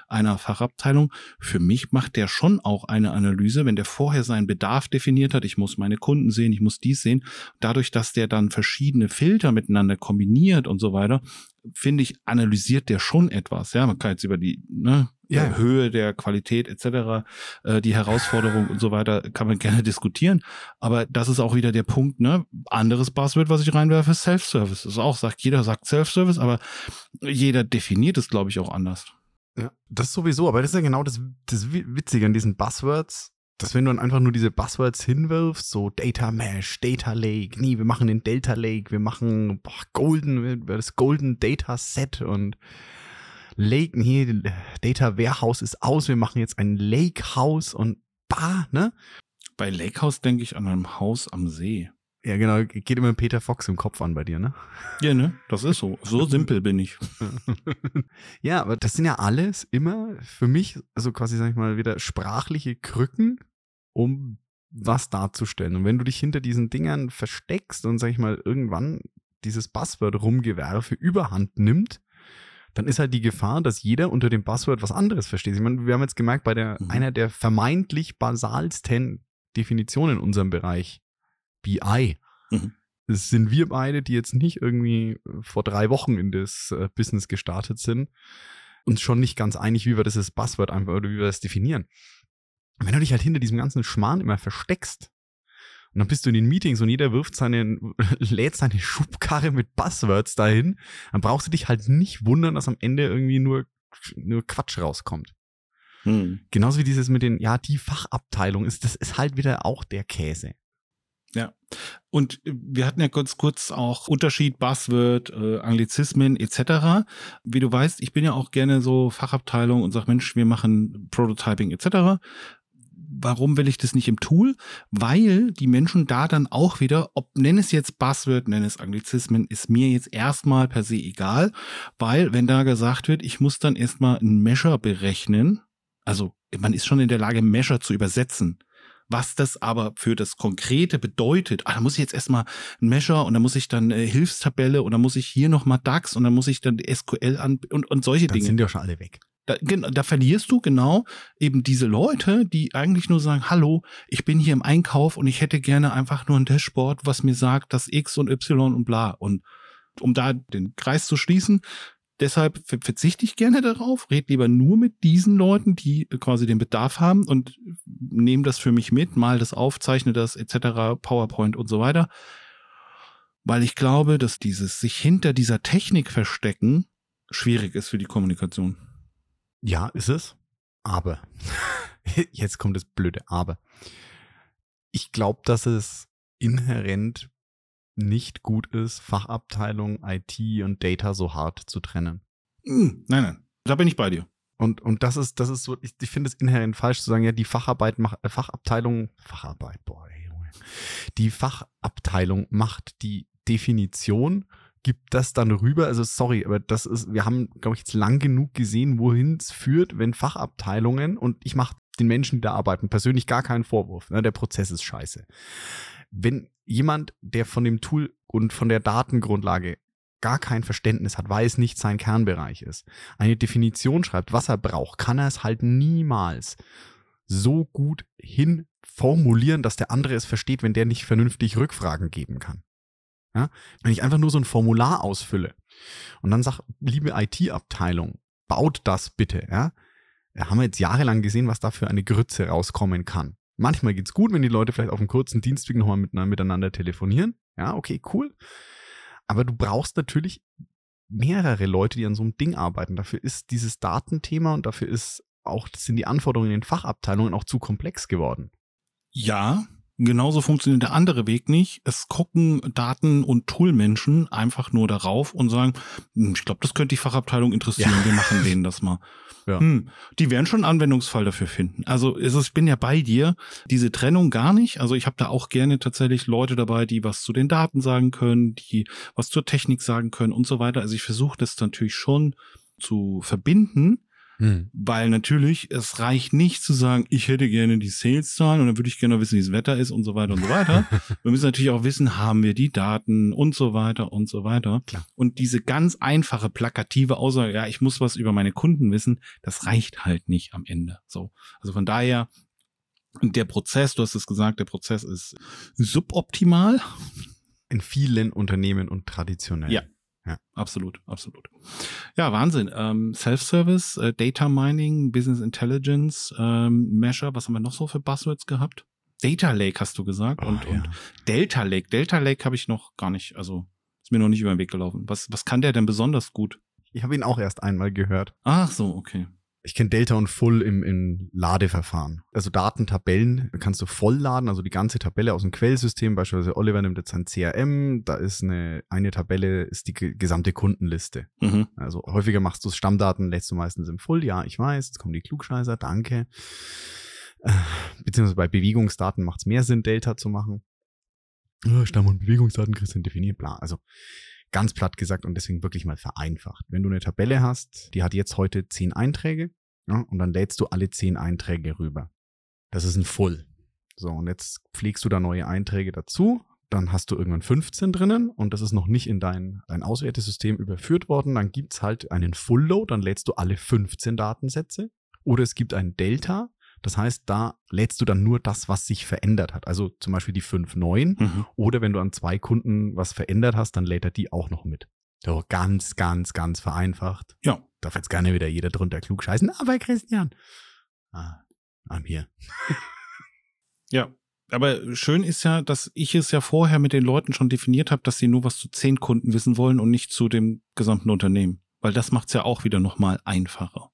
einer Fachabteilung. Für mich macht der schon auch eine Analyse, wenn der vorher seinen Bedarf definiert hat. Ich muss meine Kunden sehen, ich muss dies sehen. Dadurch, dass der dann verschiedene Filter miteinander kombiniert und so weiter, finde ich, analysiert der schon etwas. Ja, man kann jetzt über die ne, ja. Höhe der Qualität etc., äh, die Herausforderung und so weiter, kann man gerne diskutieren. Aber das ist auch wieder der Punkt, ne? Anderes Buzzword, was ich reinwerfe, ist Self-Service. Das ist auch, sagt jeder sagt Self-Service, aber jeder definiert es, glaube ich, auch anders. Ja, das sowieso, aber das ist ja genau das, das Witzige an diesen Buzzwords, dass wenn du dann einfach nur diese Buzzwords hinwirfst, so Data Mesh, Data Lake, nee, wir machen den Delta Lake, wir machen boah, Golden, das Golden Data Set und Lake, nee, Data Warehouse ist aus, wir machen jetzt ein Lake House und bah, ne? Bei Lake House denke ich an einem Haus am See. Ja, genau, geht immer Peter Fox im Kopf an bei dir, ne? Ja, ne? Das ist so. So simpel bin ich. ja, aber das sind ja alles immer für mich, also quasi, sag ich mal, wieder sprachliche Krücken, um was darzustellen. Und wenn du dich hinter diesen Dingern versteckst und, sag ich mal, irgendwann dieses Buzzword rumgewerfe überhand nimmt, dann ist halt die Gefahr, dass jeder unter dem Buzzword was anderes versteht. Ich meine, wir haben jetzt gemerkt, bei der, mhm. einer der vermeintlich basalsten Definitionen in unserem Bereich, BI. Mhm. Das sind wir beide, die jetzt nicht irgendwie äh, vor drei Wochen in das äh, Business gestartet sind, uns schon nicht ganz einig, wie wir das Buzzword einfach oder wie wir das definieren. Wenn du dich halt hinter diesem ganzen Schmarrn immer versteckst, und dann bist du in den Meetings und jeder wirft seine, lädt seine Schubkarre mit Buzzwords dahin, dann brauchst du dich halt nicht wundern, dass am Ende irgendwie nur, nur Quatsch rauskommt. Hm. Genauso wie dieses mit den, ja, die Fachabteilung ist, das ist halt wieder auch der Käse. Ja. Und wir hatten ja kurz kurz auch Unterschied, Buzzword, äh, Anglizismen etc. Wie du weißt, ich bin ja auch gerne so Fachabteilung und sag, Mensch, wir machen Prototyping etc. Warum will ich das nicht im Tool? Weil die Menschen da dann auch wieder, ob nenn es jetzt Buzzword, nenn es Anglizismen, ist mir jetzt erstmal per se egal, weil wenn da gesagt wird, ich muss dann erstmal ein Measure berechnen, also man ist schon in der Lage, Measure zu übersetzen. Was das aber für das Konkrete bedeutet, ah, da muss ich jetzt erstmal ein Measure und dann muss ich dann äh, Hilfstabelle und dann muss ich hier nochmal DAX und dann muss ich dann SQL an und, und solche dann Dinge. sind ja schon alle weg. Da, da verlierst du genau eben diese Leute, die eigentlich nur sagen, hallo, ich bin hier im Einkauf und ich hätte gerne einfach nur ein Dashboard, was mir sagt, dass X und Y und bla. Und um da den Kreis zu schließen, Deshalb verzichte ich gerne darauf, red lieber nur mit diesen Leuten, die quasi den Bedarf haben und nehme das für mich mit, mal das auf, zeichne das etc., PowerPoint und so weiter. Weil ich glaube, dass dieses sich hinter dieser Technik verstecken schwierig ist für die Kommunikation. Ja, ist es. Aber, jetzt kommt das blöde Aber. Ich glaube, dass es inhärent nicht gut ist, Fachabteilung IT und Data so hart zu trennen. Hm, nein, nein, da bin ich bei dir. Und, und das ist, das ist so, ich, ich finde es inhärent falsch zu sagen, ja, die Facharbeit macht, äh, Fachabteilung, Facharbeit, boah, Junge. Die Fachabteilung macht die Definition, gibt das dann rüber. Also sorry, aber das ist, wir haben, glaube ich, jetzt lang genug gesehen, wohin es führt, wenn Fachabteilungen und ich mache den Menschen, die da arbeiten, persönlich gar keinen Vorwurf. Ne? Der Prozess ist scheiße. Wenn jemand, der von dem Tool und von der Datengrundlage gar kein Verständnis hat, weil es nicht sein Kernbereich ist, eine Definition schreibt, was er braucht, kann er es halt niemals so gut hinformulieren, dass der andere es versteht, wenn der nicht vernünftig Rückfragen geben kann. Ja? Wenn ich einfach nur so ein Formular ausfülle und dann sage, liebe IT-Abteilung, baut das bitte, ja, haben wir jetzt jahrelang gesehen, was da für eine Grütze rauskommen kann. Manchmal geht's gut, wenn die Leute vielleicht auf einem kurzen Dienstweg nochmal miteinander telefonieren. Ja, okay, cool. Aber du brauchst natürlich mehrere Leute, die an so einem Ding arbeiten. Dafür ist dieses Datenthema und dafür ist auch, sind die Anforderungen in den Fachabteilungen auch zu komplex geworden. Ja, Genauso funktioniert der andere Weg nicht. Es gucken Daten- und Toolmenschen einfach nur darauf und sagen, hm, ich glaube, das könnte die Fachabteilung interessieren, ja. wir machen denen das mal. Ja. Hm, die werden schon einen Anwendungsfall dafür finden. Also ich bin ja bei dir, diese Trennung gar nicht. Also ich habe da auch gerne tatsächlich Leute dabei, die was zu den Daten sagen können, die was zur Technik sagen können und so weiter. Also ich versuche das natürlich schon zu verbinden, hm. Weil natürlich, es reicht nicht zu sagen, ich hätte gerne die Sales-Zahlen und dann würde ich gerne wissen, wie das Wetter ist und so weiter und so weiter. wir müssen natürlich auch wissen, haben wir die Daten und so weiter und so weiter. Klar. Und diese ganz einfache, plakative Aussage, ja, ich muss was über meine Kunden wissen, das reicht halt nicht am Ende. So. Also von daher, der Prozess, du hast es gesagt, der Prozess ist suboptimal. In vielen Unternehmen und traditionell. Ja, ja, absolut, absolut. Ja, Wahnsinn. Ähm, Self-Service, äh, Data Mining, Business Intelligence, ähm, Measure, was haben wir noch so für Buzzwords gehabt? Data Lake hast du gesagt oh, und, ja. und Delta Lake. Delta Lake habe ich noch gar nicht, also ist mir noch nicht über den Weg gelaufen. Was, was kann der denn besonders gut? Ich habe ihn auch erst einmal gehört. Ach so, okay. Ich kenne Delta und Full im, im Ladeverfahren. Also Datentabellen kannst du voll laden, also die ganze Tabelle aus dem Quellsystem. Beispielsweise Oliver nimmt jetzt sein CRM, da ist eine, eine Tabelle, ist die gesamte Kundenliste. Mhm. Also häufiger machst du Stammdaten, lädst du meistens im Full. Ja, ich weiß, jetzt kommen die Klugscheißer, danke. Äh, beziehungsweise bei Bewegungsdaten macht es mehr Sinn, Delta zu machen. Stamm- und Bewegungsdaten kriegst du definiert, bla. Also Ganz platt gesagt und deswegen wirklich mal vereinfacht. Wenn du eine Tabelle hast, die hat jetzt heute zehn Einträge ja, und dann lädst du alle zehn Einträge rüber. Das ist ein Full. So, und jetzt pflegst du da neue Einträge dazu. Dann hast du irgendwann 15 drinnen und das ist noch nicht in dein, dein Auswertesystem überführt worden. Dann gibt's halt einen Full Load, dann lädst du alle 15 Datensätze. Oder es gibt ein Delta, das heißt, da lädst du dann nur das, was sich verändert hat. Also zum Beispiel die 5.9. Mhm. Oder wenn du an zwei Kunden was verändert hast, dann lädt er die auch noch mit. So ganz, ganz, ganz vereinfacht. Ja. Darf jetzt gerne wieder jeder drunter klug scheißen. Aber Christian. Ah, I'm here. ja. Aber schön ist ja, dass ich es ja vorher mit den Leuten schon definiert habe, dass sie nur was zu zehn Kunden wissen wollen und nicht zu dem gesamten Unternehmen. Weil das macht es ja auch wieder nochmal einfacher.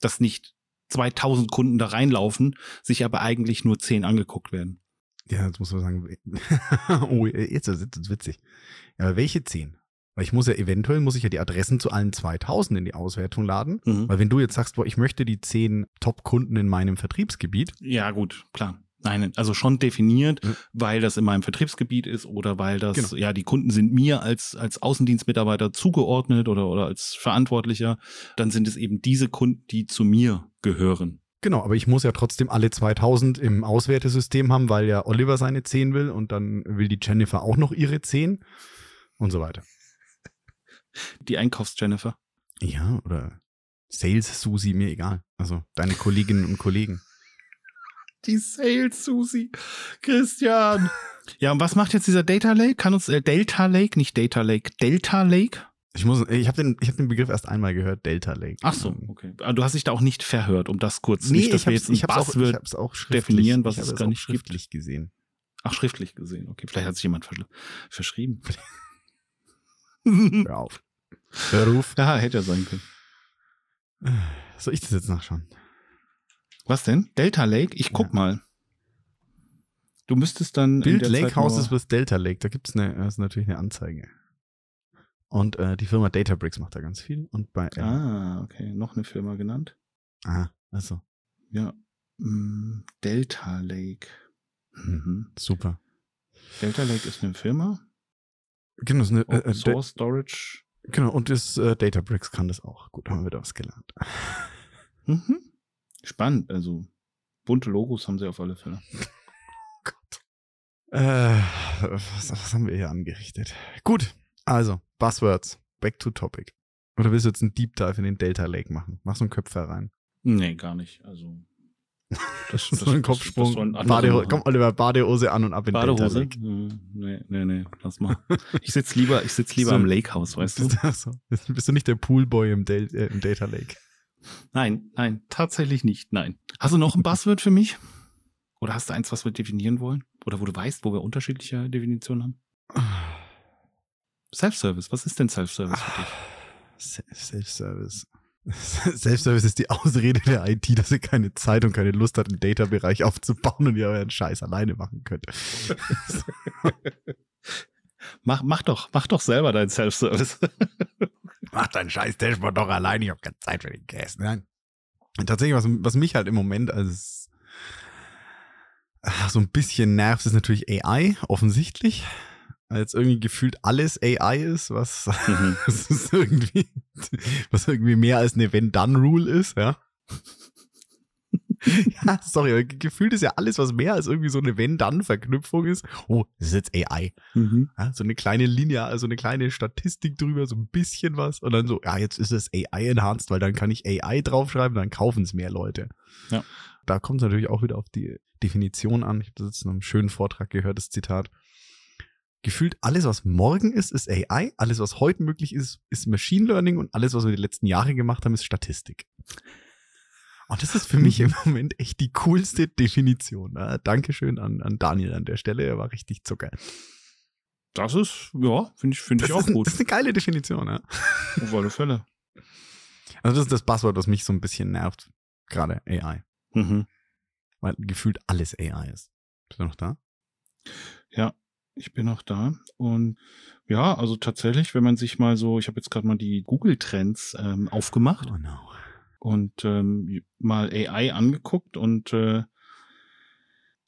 Das nicht 2000 Kunden da reinlaufen, sich aber eigentlich nur 10 angeguckt werden. Ja, jetzt muss man sagen, oh, jetzt ist es witzig. Aber welche 10? Weil ich muss ja eventuell, muss ich ja die Adressen zu allen 2000 in die Auswertung laden. Mhm. Weil wenn du jetzt sagst, boah, ich möchte die 10 Top-Kunden in meinem Vertriebsgebiet, Ja, gut, klar. Nein, also schon definiert, Mhm. weil das in meinem Vertriebsgebiet ist oder weil das, Genau. ja, die Kunden sind mir als, als Außendienstmitarbeiter zugeordnet oder, oder als Verantwortlicher, dann sind es eben diese Kunden, die zu mir gehören. Genau, aber ich muss ja trotzdem alle 2000 im Auswertesystem haben, weil ja Oliver seine 10 will und dann will die Jennifer auch noch ihre 10 und so weiter. Die Einkaufs-Jennifer. Ja, oder Sales Susi, mir egal. Also deine Kolleginnen und Kollegen. Die Sales Susi. Christian. Ja, und was macht jetzt dieser Data Lake? Kann uns äh, Delta Lake, nicht Data Lake, Delta Lake? Ich muss, ich habe den, ich hab den Begriff erst einmal gehört, Delta Lake. Ach so, Ähm, okay. Aber du hast dich da auch nicht verhört, um das kurz, Nee, nicht, dass ich wir jetzt ein ich hab's auch, ich Buzzword hab's auch definieren, was ich es gar auch nicht gibt. schriftlich gesehen. Ach, schriftlich gesehen. Okay, vielleicht hat sich jemand versch verschrieben. Hör auf. Hör auf. ja, hätte ja sein können. Soll ich das jetzt nachschauen? Was denn? Delta Lake? Ich guck Ja. mal. Du müsstest dann. der Lake Houses with Delta Lake. Da gibt's eine, das ist natürlich eine Anzeige. Und äh, die Firma Databricks macht da ganz viel. Und bei äh, Ah, okay. Noch eine Firma genannt. ah, also Ja. Mm, Delta Lake. Mhm. super. Delta Lake ist eine Firma. Genau, das ist eine, äh, Open äh, Source Storage. genau und das äh, Databricks kann das auch. Gut, haben wir da was gelernt. Mhm. Spannend. Also, bunte Logos haben sie auf alle Fälle. Gott. Äh, was, was haben wir hier angerichtet? Gut, also Buzzwords. Back to topic. Oder willst du jetzt einen Deep Dive in den Delta Lake machen? Mach so einen Köpfer rein. Nee, gar nicht. Also. Das, so ein Kopfsprung. Das, das machen. komm, Oliver, Badehose an und ab in Delta Badehose? Lake. Hm, Nee, nee, nee, lass mal. Ich sitz lieber, ich sitz lieber So. am Lakehouse, weißt du? Ach so. Bist du nicht der Poolboy im, Del äh, im Data Lake? Nein, nein, tatsächlich nicht, nein. Hast du noch ein Buzzword für mich? Oder hast du eins, was wir definieren wollen? Oder wo du weißt, wo wir unterschiedliche Definitionen haben? Self-Service, was ist denn Self-Service für dich? Se- Self-Service. Self-Service ist die Ausrede der IT, dass ihr keine Zeit und keine Lust hat, einen Data-Bereich aufzubauen und ihr euren Scheiß alleine machen könnt. Mach, mach doch, mach doch selber deinen Self-Service. Mach dein scheiß Dashboard doch alleine, ich habe keine Zeit für den Cast. Nein. Und tatsächlich, was, was mich halt im Moment als ah, so ein bisschen nervt, ist natürlich AI, offensichtlich. Weil jetzt irgendwie gefühlt alles AI ist, was, Mhm. ist irgendwie, was irgendwie mehr als eine Wenn-Dann-Rule ist, ja. ja, sorry, gefühlt ist ja alles, was mehr als irgendwie so eine Wenn-Dann-Verknüpfung ist. Oh, das ist jetzt AI. Mhm. Ja, so eine kleine Linie, also eine kleine Statistik drüber, so ein bisschen was. Und dann so, ja, jetzt ist es AI-enhanced, weil dann kann ich AI draufschreiben, dann kaufen es mehr Leute. Ja. Da kommt es natürlich auch wieder auf die Definition an. Ich habe das jetzt in einem schönen Vortrag gehört, das Zitat. Gefühlt alles, was morgen ist, ist AI. Alles, was heute möglich ist, ist Machine Learning. Und alles, was wir die letzten Jahre gemacht haben, ist Statistik. Und das ist für mich im Moment echt die coolste Definition. Ja, Dankeschön an, an Daniel an der Stelle. Er war richtig Zucker. Das ist, ja, finde ich, finde ich auch ein- gut. das ist eine geile Definition, ja. Auf alle Fälle. Also das ist das Buzzword, was mich so ein bisschen nervt. Gerade AI. Mhm. Weil gefühlt alles AI ist. Bist du noch da? Ja, ich bin noch da. Und ja, also tatsächlich, wenn man sich mal so, ich habe jetzt gerade mal die Google-Trends ähm, aufgemacht Oh no. Und ähm, mal AI angeguckt und äh,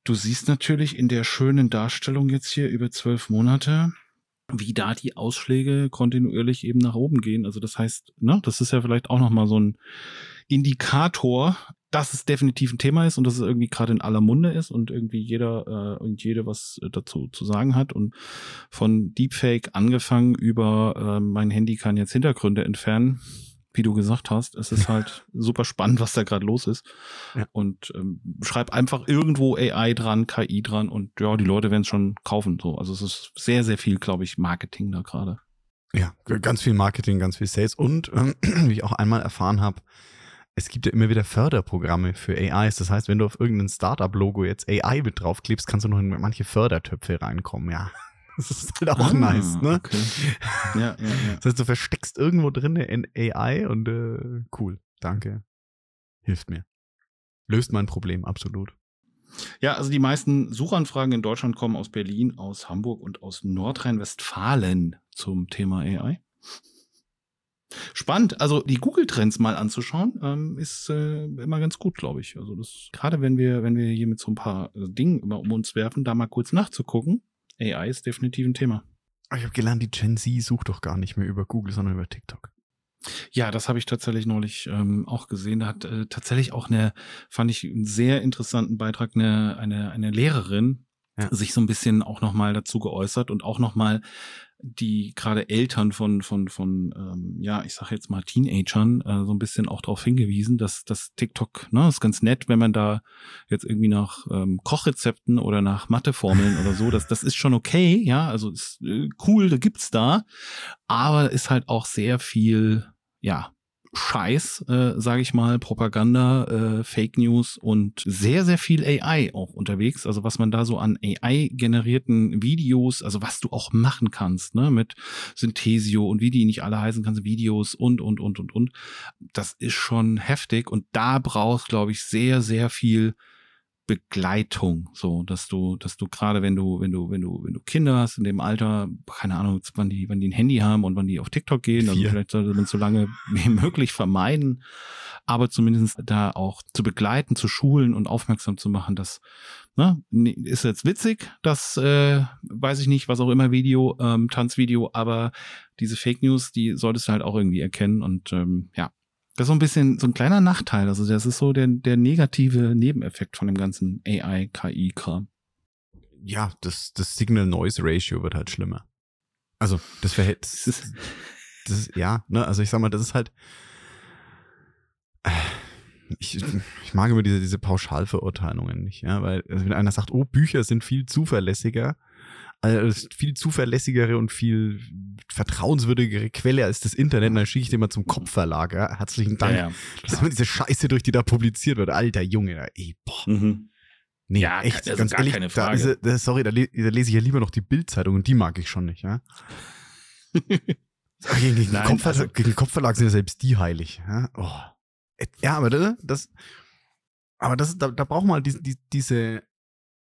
du siehst natürlich in der schönen Darstellung jetzt hier über zwölf Monate, wie da die Ausschläge kontinuierlich eben nach oben gehen. Also das heißt, ne, das ist ja vielleicht auch nochmal so ein Indikator, dass es definitiv ein Thema ist und dass es irgendwie gerade in aller Munde ist und irgendwie jeder äh, und jede was äh, dazu zu sagen hat. Und von Deepfake angefangen über äh, mein Handy kann jetzt Hintergründe entfernen, wie du gesagt hast. Es ist halt super spannend, was da gerade los ist. Ja. Und ähm, schreib einfach irgendwo AI dran, KI dran und ja, die Leute werden es schon kaufen. So, also es ist sehr, sehr viel, glaube ich, Marketing da gerade. Ja, ganz viel Marketing, ganz viel Sales und ähm, wie ich auch einmal erfahren habe, es gibt ja immer wieder Förderprogramme für AIs. Das heißt, wenn du auf irgendein Startup-Logo jetzt AI mit draufklebst, kannst du noch in manche Fördertöpfe reinkommen, ja. Das ist halt auch Ah, nice, ne? Okay. Ja, ja, ja. Das heißt, du versteckst irgendwo drin in AI und äh, cool, danke. Hilft mir. löst mein Problem, absolut. Ja, also die meisten Suchanfragen in Deutschland kommen aus Berlin, aus Hamburg und aus Nordrhein-Westfalen zum Thema AI. Spannend, also die Google-Trends mal anzuschauen, ähm, ist äh, immer ganz gut, glaube ich. Also das gerade wenn wir, wenn wir hier mit so ein paar äh, Dingen immer um uns werfen, da mal kurz nachzugucken. AI ist definitiv ein Thema. Ich habe gelernt, die Gen Z sucht doch gar nicht mehr über Google, sondern über TikTok. Ja, das habe ich tatsächlich neulich ähm, auch gesehen. Da hat äh, tatsächlich auch eine, fand ich einen sehr interessanten Beitrag, eine, eine, eine Lehrerin ja. sich so ein bisschen auch nochmal dazu geäußert und auch nochmal die gerade Eltern von, von, von ähm, ja, ich sage jetzt mal Teenagern äh, so ein bisschen auch darauf hingewiesen, dass das TikTok, ne, ist ganz nett, wenn man da jetzt irgendwie nach ähm, Kochrezepten oder nach Matheformeln oder so, das, das ist schon okay, ja, also ist äh, cool, da gibt's da, aber ist halt auch sehr viel, ja, Scheiß, äh, sage ich mal, Propaganda, äh, Fake News und sehr, sehr viel AI auch unterwegs. Also was man da so an AI-generierten Videos, also was du auch machen kannst, ne, mit Synthesio und wie die nicht alle heißen kannst, Videos und, und, und, und, und. Das ist schon heftig und da brauchst, glaube ich, sehr, sehr viel Begleitung, so, dass du, dass du gerade, wenn du, wenn du, wenn du, wenn du Kinder hast in dem Alter, keine Ahnung, wann die, wann die ein Handy haben und wann die auf TikTok gehen, also vielleicht sollte man so lange wie möglich vermeiden, aber zumindest da auch zu begleiten, zu schulen und aufmerksam zu machen, dass, ne, ist jetzt witzig, das, äh, weiß ich nicht, was auch immer Video, ähm, Tanzvideo, aber diese Fake News, die solltest du halt auch irgendwie erkennen und ähm, ja, das ist so ein bisschen so ein kleiner Nachteil. Also das ist so der, der negative Nebeneffekt von dem ganzen AI-KI-Kram. Ja, das, das Signal-Noise-Ratio wird halt schlimmer. Also das Verhältnis. Das ist, das ist, ja, ne, also ich sag mal, das ist halt. Ich, ich mag immer diese, diese Pauschalverurteilungen nicht, ja, weil also wenn einer sagt, oh, Bücher sind viel zuverlässiger, also viel zuverlässigere und viel vertrauenswürdigere Quelle als das Internet. Und dann schicke ich den mal zum Kopfverlag. Ja? Herzlichen Dank. Ja, ja, dass immer diese Scheiße durch, die da publiziert wird. Alter Junge, ey, boah. Mhm. Nee, ja, echt, also ganz ehrlich, da ist, da, sorry, da, da, lese ich ja lieber noch die Bildzeitung und die mag ich schon nicht, ja. gegen, gegen, Nein, Kopfverlag, also, gegen Kopfverlag sind ja selbst die heilig. Ja, oh. ja aber das, aber das, da, da braucht man die, die, diese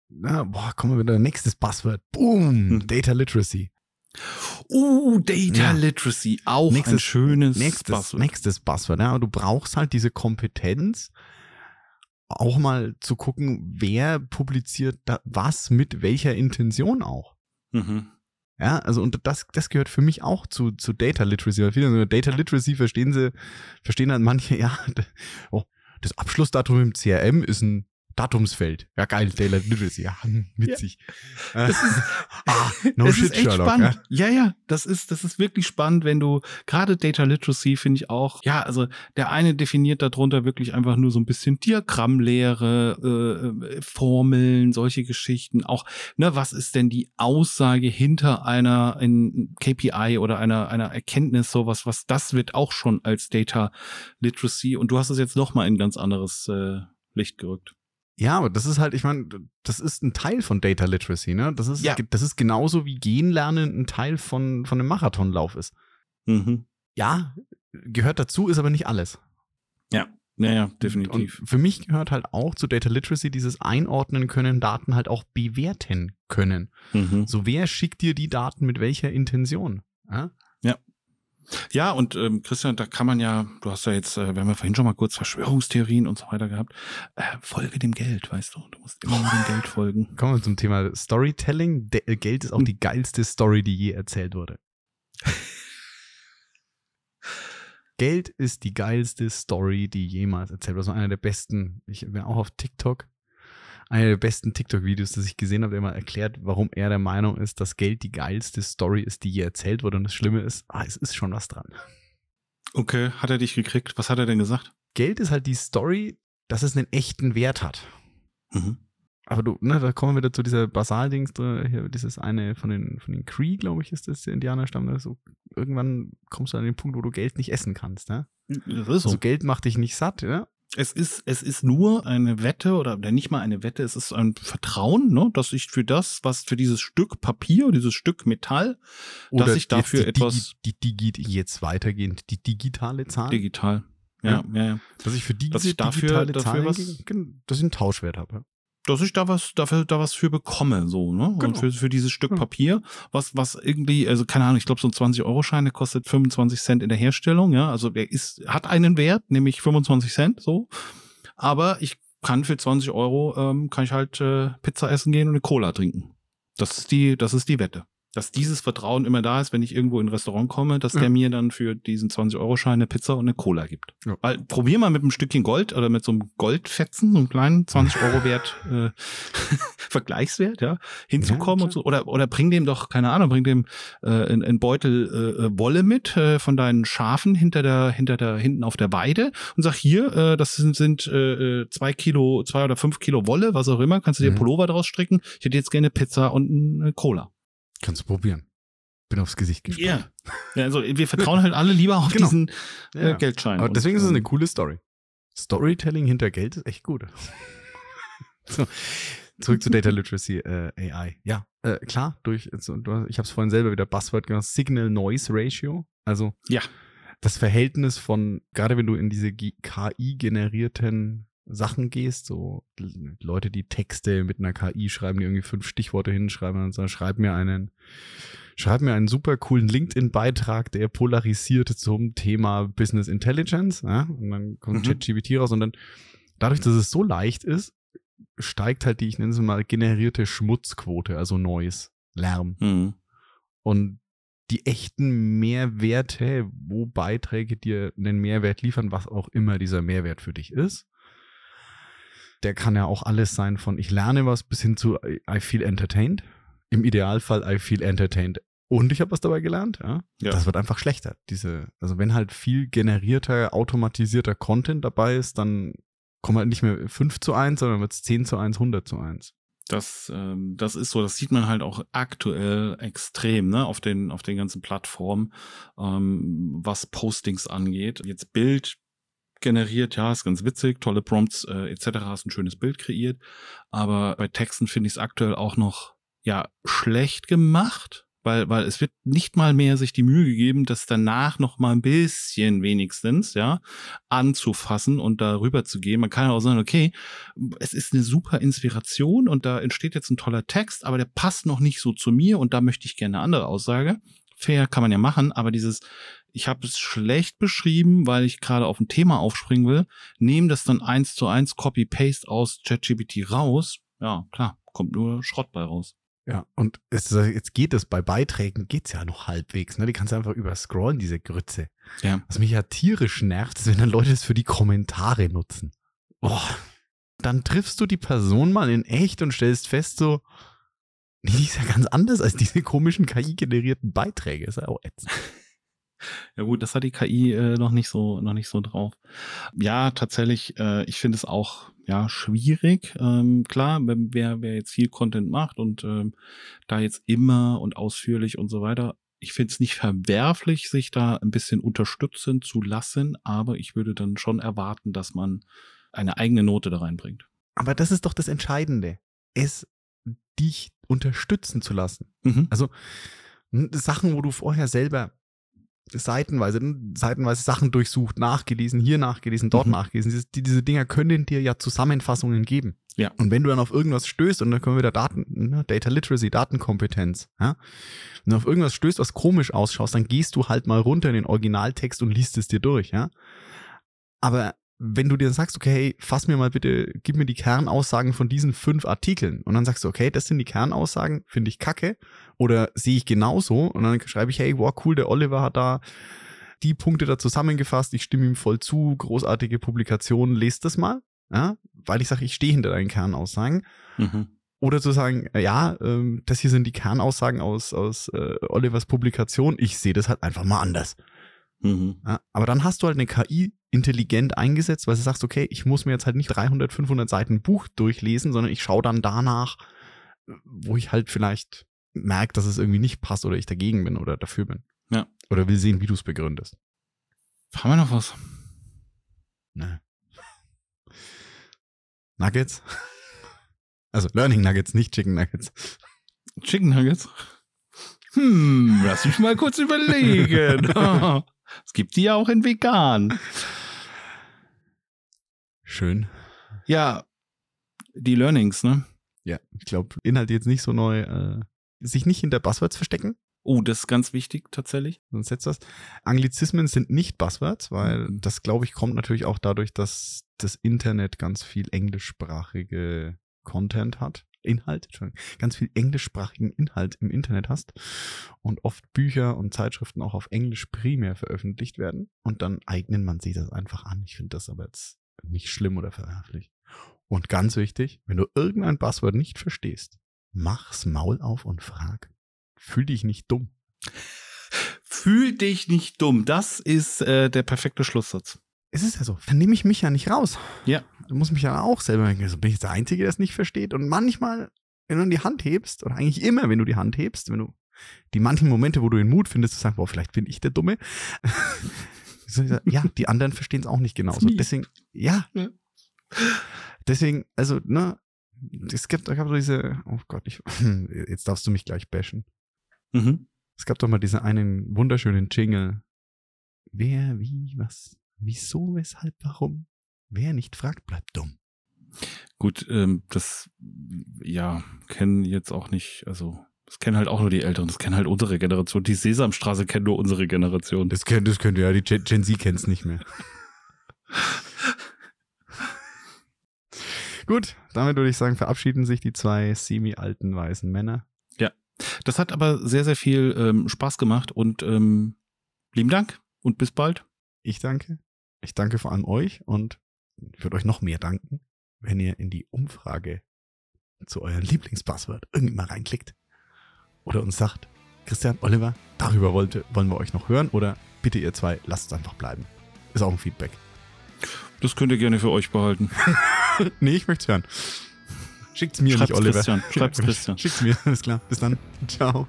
na, boah, kommen wir wieder. Nächstes Buzzword. Boom. Hm. Data Literacy. Uh, Data ja. Literacy. Auch nächstes, ein schönes nächstes, Buzzword. Nächstes Buzzword. Ja, du brauchst halt diese Kompetenz, auch mal zu gucken, wer publiziert da was mit welcher Intention auch. Mhm. Ja, also und das, das gehört für mich auch zu, zu Data Literacy. Weil viele Data Literacy verstehen sie, verstehen dann manche, ja, oh, das Abschlussdatum im CRM ist ein Datumsfeld. Ja, geil, Daylight Literacy. Ja, witzig. Ja. Das ist, ah, no shit, ist echt Sherlock, spannend. Ja? ja, ja, das ist, das ist wirklich spannend, wenn du, gerade Data Literacy finde ich auch, ja, also der eine definiert darunter wirklich einfach nur so ein bisschen Diagrammlehre, äh, Formeln, solche Geschichten. Auch, ne, was ist denn die Aussage hinter einer in KPI oder einer, einer Erkenntnis, sowas, was das wird auch schon als Data Literacy. Und du hast es jetzt noch mal in ganz anderes äh, Licht gerückt. Ja, aber das ist halt, ich meine, das ist ein Teil von Data Literacy, ne? Das ist, ja. das ist genauso wie Gehen lernen ein Teil von, von einem Marathonlauf ist. Mhm. Ja, gehört dazu, ist aber nicht alles. Ja, ja, ja, definitiv. Und für mich gehört halt auch zu Data Literacy dieses Einordnen können, Daten halt auch bewerten können. Mhm. So, wer schickt dir die Daten mit welcher Intention? Ja? Ja, und ähm, Christian, da kann man ja, du hast ja jetzt, äh, wir haben ja vorhin schon mal kurz Verschwörungstheorien und so weiter gehabt, äh, folge dem Geld, weißt du, du musst immer nur dem Geld folgen. Kommen wir zum Thema Storytelling. De äh, Geld ist auch die geilste Story, die je erzählt wurde. Geld ist die geilste Story, die jemals erzählt wurde. Das war einer der besten. Ich bin auch auf TikTok einer der besten TikTok-Videos, das ich gesehen habe, der mal erklärt, warum er der Meinung ist, dass Geld die geilste Story ist, die je erzählt wurde. Und das Schlimme ist, ah, es ist schon was dran. Okay, hat er dich gekriegt? Was hat er denn gesagt? Geld ist halt die Story, dass es einen echten Wert hat. Mhm. Aber du, ne, da kommen wir wieder zu dieser Basaldings, hier, dieses eine von den, von den Cree, glaube ich, ist das der Indianerstamm. So, irgendwann kommst du an den Punkt, wo du Geld nicht essen kannst, ne? Das ist so. Also Geld macht dich nicht satt, ja? Es ist, es ist nur eine Wette oder nicht mal eine Wette, es ist ein Vertrauen, ne, dass ich für das, was für dieses Stück Papier, dieses Stück Metall, oder dass ich dafür die, etwas. Die, die, die, jetzt weitergehend, die digitale Zahl? Digital. Ja, ja, ja. Dass ich für die Dass ich dafür- digitale dafür Zahlen, was- dass ich einen Tauschwert habe. Dass ich da was dafür da was für bekomme so ne? Genau. und für, für dieses Stück Genau. Papier was was irgendwie also keine Ahnung ich glaube so ein 20 Euro Schein der kostet 25 Cent in der Herstellung ja? Also der ist hat einen Wert nämlich 25 Cent so. Aber ich kann für 20 Euro ähm, kann ich halt äh, Pizza essen gehen und eine Cola trinken. Das ist die das ist die Wette dass dieses Vertrauen immer da ist, wenn ich irgendwo in ein Restaurant komme, dass Ja. der mir dann für diesen 20-Euro-Schein eine Pizza und eine Cola gibt. Ja. Weil probier mal mit einem Stückchen Gold oder mit so einem Goldfetzen, so einem kleinen 20-Euro-Wert, äh, Vergleichswert, ja, hinzukommen Ja, und so. Oder, oder bring dem doch, keine Ahnung, bring dem äh, einen, Beutel äh, Wolle mit äh, von deinen Schafen hinter der, hinter der, hinten auf der Weide und sag hier, äh, das sind, sind äh, äh, zwei Kilo, zwei oder fünf Kilo Wolle, was auch immer, kannst du dir Mhm. Pullover draus stricken. Ich hätte jetzt gerne Pizza und eine Cola. Kannst du probieren. Bin aufs Gesicht gespannt. Ja, also wir vertrauen halt alle lieber auf Genau. diesen äh, Ja. Geldschein. Aber Und, deswegen ist es eine ähm, coole Story. Storytelling hinter Geld ist echt gut. so, zurück zu Data Literacy äh, AI. Ja, äh, klar, durch, ich habe es vorhin selber wieder Buzzword genannt, Signal-Noise-Ratio. Also Ja. das Verhältnis von, gerade wenn du in diese KI-generierten Sachen gehst, so Leute, die Texte mit einer KI schreiben, die irgendwie fünf Stichworte hinschreiben und sagen, schreib mir einen, schreib mir einen super coolen LinkedIn-Beitrag, der polarisiert zum Thema Business Intelligence, ja, und dann kommt Mhm. ChatGPT raus und dann, dadurch, dass es so leicht ist, steigt halt die, ich nenne es mal, generierte Schmutzquote, also Noise, Lärm. Mhm. Und die echten Mehrwerte, wo Beiträge dir einen Mehrwert liefern, was auch immer dieser Mehrwert für dich ist, der kann ja auch alles sein von ich lerne was bis hin zu I, I feel entertained. Im Idealfall I feel entertained und ich habe was dabei gelernt. Ja? Ja. Das wird einfach schlechter. Diese, also wenn halt viel generierter, automatisierter Content dabei ist, dann kommen halt nicht mehr 5 zu 1, sondern wird es 10 zu 1, 100 zu 1. Das, ähm, das ist so, das sieht man halt auch aktuell extrem, ne, auf den, auf den ganzen Plattformen, ähm, was Postings angeht. Jetzt Bild generiert, ja, ist ganz witzig, tolle Prompts äh, etc. hast ein schönes Bild kreiert, aber bei Texten finde ich es aktuell auch noch ja schlecht gemacht, weil weil es wird nicht mal mehr sich die Mühe gegeben, das danach noch mal ein bisschen wenigstens ja anzufassen und darüber zu gehen. Man kann auch sagen, okay, es ist eine super Inspiration und da entsteht jetzt ein toller Text, aber der passt noch nicht so zu mir und da möchte ich gerne eine andere Aussage. Fair kann man ja machen, aber dieses, ich habe es schlecht beschrieben, weil ich gerade auf ein Thema aufspringen will, nehme das dann eins zu eins Copy-Paste aus ChatGPT raus. Ja, klar, kommt nur Schrott bei raus. Ja, und es, jetzt geht es bei Beiträgen, geht's ja noch halbwegs, ne? Die kannst du einfach überscrollen, diese Grütze. Ja. Was mich ja tierisch nervt, ist, wenn dann Leute es für die Kommentare nutzen. Boah. Dann triffst du die Person mal in echt und stellst fest, so, die ist ja ganz anders als diese komischen KI-generierten Beiträge. Ist ja auch ätzend. Ja gut, das hat die KI äh, noch nicht so noch nicht so drauf. Ja, tatsächlich. Äh, ich finde es auch ja schwierig. Ähm, klar, wer wer jetzt viel Content macht und ähm, da jetzt immer und ausführlich und so weiter. Ich finde es nicht verwerflich, sich da ein bisschen unterstützen zu lassen, aber ich würde dann schon erwarten, dass man eine eigene Note da reinbringt. Aber das ist doch das Entscheidende. Es dich unterstützen zu lassen. Mhm. Also Sachen, wo du vorher selber seitenweise, n- seitenweise Sachen durchsucht, nachgelesen, hier nachgelesen, dort Mhm. nachgelesen. Diese, die, diese Dinger können dir ja Zusammenfassungen geben. Ja. Und wenn du dann auf irgendwas stößt, und dann können wir wieder Daten, ne, Data Literacy, Datenkompetenz, ja, wenn du auf irgendwas stößt, was komisch ausschaust, dann gehst du halt mal runter in den Originaltext und liest es dir durch, ja. Aber wenn du dir sagst, okay, hey, fass mir mal bitte, gib mir die Kernaussagen von diesen fünf Artikeln. Und dann sagst du, okay, das sind die Kernaussagen, finde ich kacke. Oder sehe ich genauso? Und dann schreibe ich, hey, wow, cool, der Oliver hat da die Punkte da zusammengefasst, ich stimme ihm voll zu, großartige Publikation, lest das mal, ja, weil ich sage, ich stehe hinter deinen Kernaussagen. Mhm. oder zu sagen, ja, ähm, das hier sind die Kernaussagen aus, aus äh, Olivers Publikation, ich sehe das halt einfach mal anders. Mhm. Ja, aber dann hast du halt eine KI intelligent eingesetzt, weil du sagst, okay, ich muss mir jetzt halt nicht 300, 500 Seiten Buch durchlesen, sondern ich schaue dann danach, wo ich halt vielleicht merke, dass es irgendwie nicht passt oder ich dagegen bin oder dafür bin. Ja. Oder will sehen, wie du es begründest. Haben wir noch was? Ne. Nuggets? Also Learning Nuggets, nicht Chicken Nuggets. Chicken Nuggets? Hm, lass mich mal kurz überlegen. Es gibt die ja auch in vegan. Schön. Ja, die Learnings, ne? Ja, ich glaube, Inhalt jetzt nicht so neu. Äh, sich nicht hinter Buzzwords verstecken. Oh, das ist ganz wichtig tatsächlich. Sonst setzt das. Anglizismen sind nicht Buzzwords, weil Mhm. das, glaube ich, kommt natürlich auch dadurch, dass das Internet ganz viel englischsprachige Content hat. Inhalt, ganz viel englischsprachigen Inhalt im Internet hast und oft Bücher und Zeitschriften auch auf Englisch primär veröffentlicht werden und dann eignet man sich das einfach an. Ich finde das aber jetzt nicht schlimm oder verwerflich. Und ganz wichtig, wenn du irgendein Buzzword nicht verstehst, mach's Maul auf und frag. Fühl dich nicht dumm. Fühl dich nicht dumm. Das ist äh, der perfekte Schlusssatz. Es ist ja so. Dann nehme ich mich ja nicht raus. Ja. Du musst mich ja auch selber denken, also bin ich der Einzige, der es nicht versteht. Und manchmal, wenn du die Hand hebst, oder eigentlich immer, wenn du die Hand hebst, wenn du die manchen Momente, wo du den Mut findest, zu sagen, boah, vielleicht bin ich der Dumme. So, ja, die anderen verstehen es auch nicht genauso. Deswegen, ja. Ja. Deswegen, also, ne, es gibt, gab so diese, oh Gott, ich, jetzt darfst du mich gleich bashen. Mhm. Es gab doch mal diesen einen wunderschönen Jingle. Wer, wie, was, wieso, weshalb, warum? Wer nicht fragt, bleibt dumm. Gut, ähm, das, ja, kennen jetzt auch nicht, also, das kennen halt auch nur die Älteren, das kennen halt unsere Generation. Die Sesamstraße kennt nur unsere Generation. Das, könnt, das könnte ja, die Gen, Gen Z kennt's nicht mehr. Gut, damit würde ich sagen, verabschieden sich die zwei semi-alten weißen Männer. Das hat aber sehr, sehr viel ähm, Spaß gemacht und ähm, lieben Dank und bis bald. Ich danke. Ich danke vor allem euch und ich würde euch noch mehr danken, wenn ihr in die Umfrage zu eurem Lieblingspasswort irgendwie mal reinklickt oder uns sagt, Christian, Oliver, darüber wollte, wollen wir euch noch hören oder bitte ihr zwei, lasst es einfach bleiben. Ist auch ein Feedback. Das könnt ihr gerne für euch behalten. nee, ich möchte es hören. Schickt's mir, Schreibt's nicht Oliver. Christian, schreibt's Christian. Schickt's mir, alles klar. Bis dann. Ciao.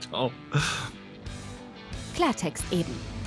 Ciao. Klartext eben.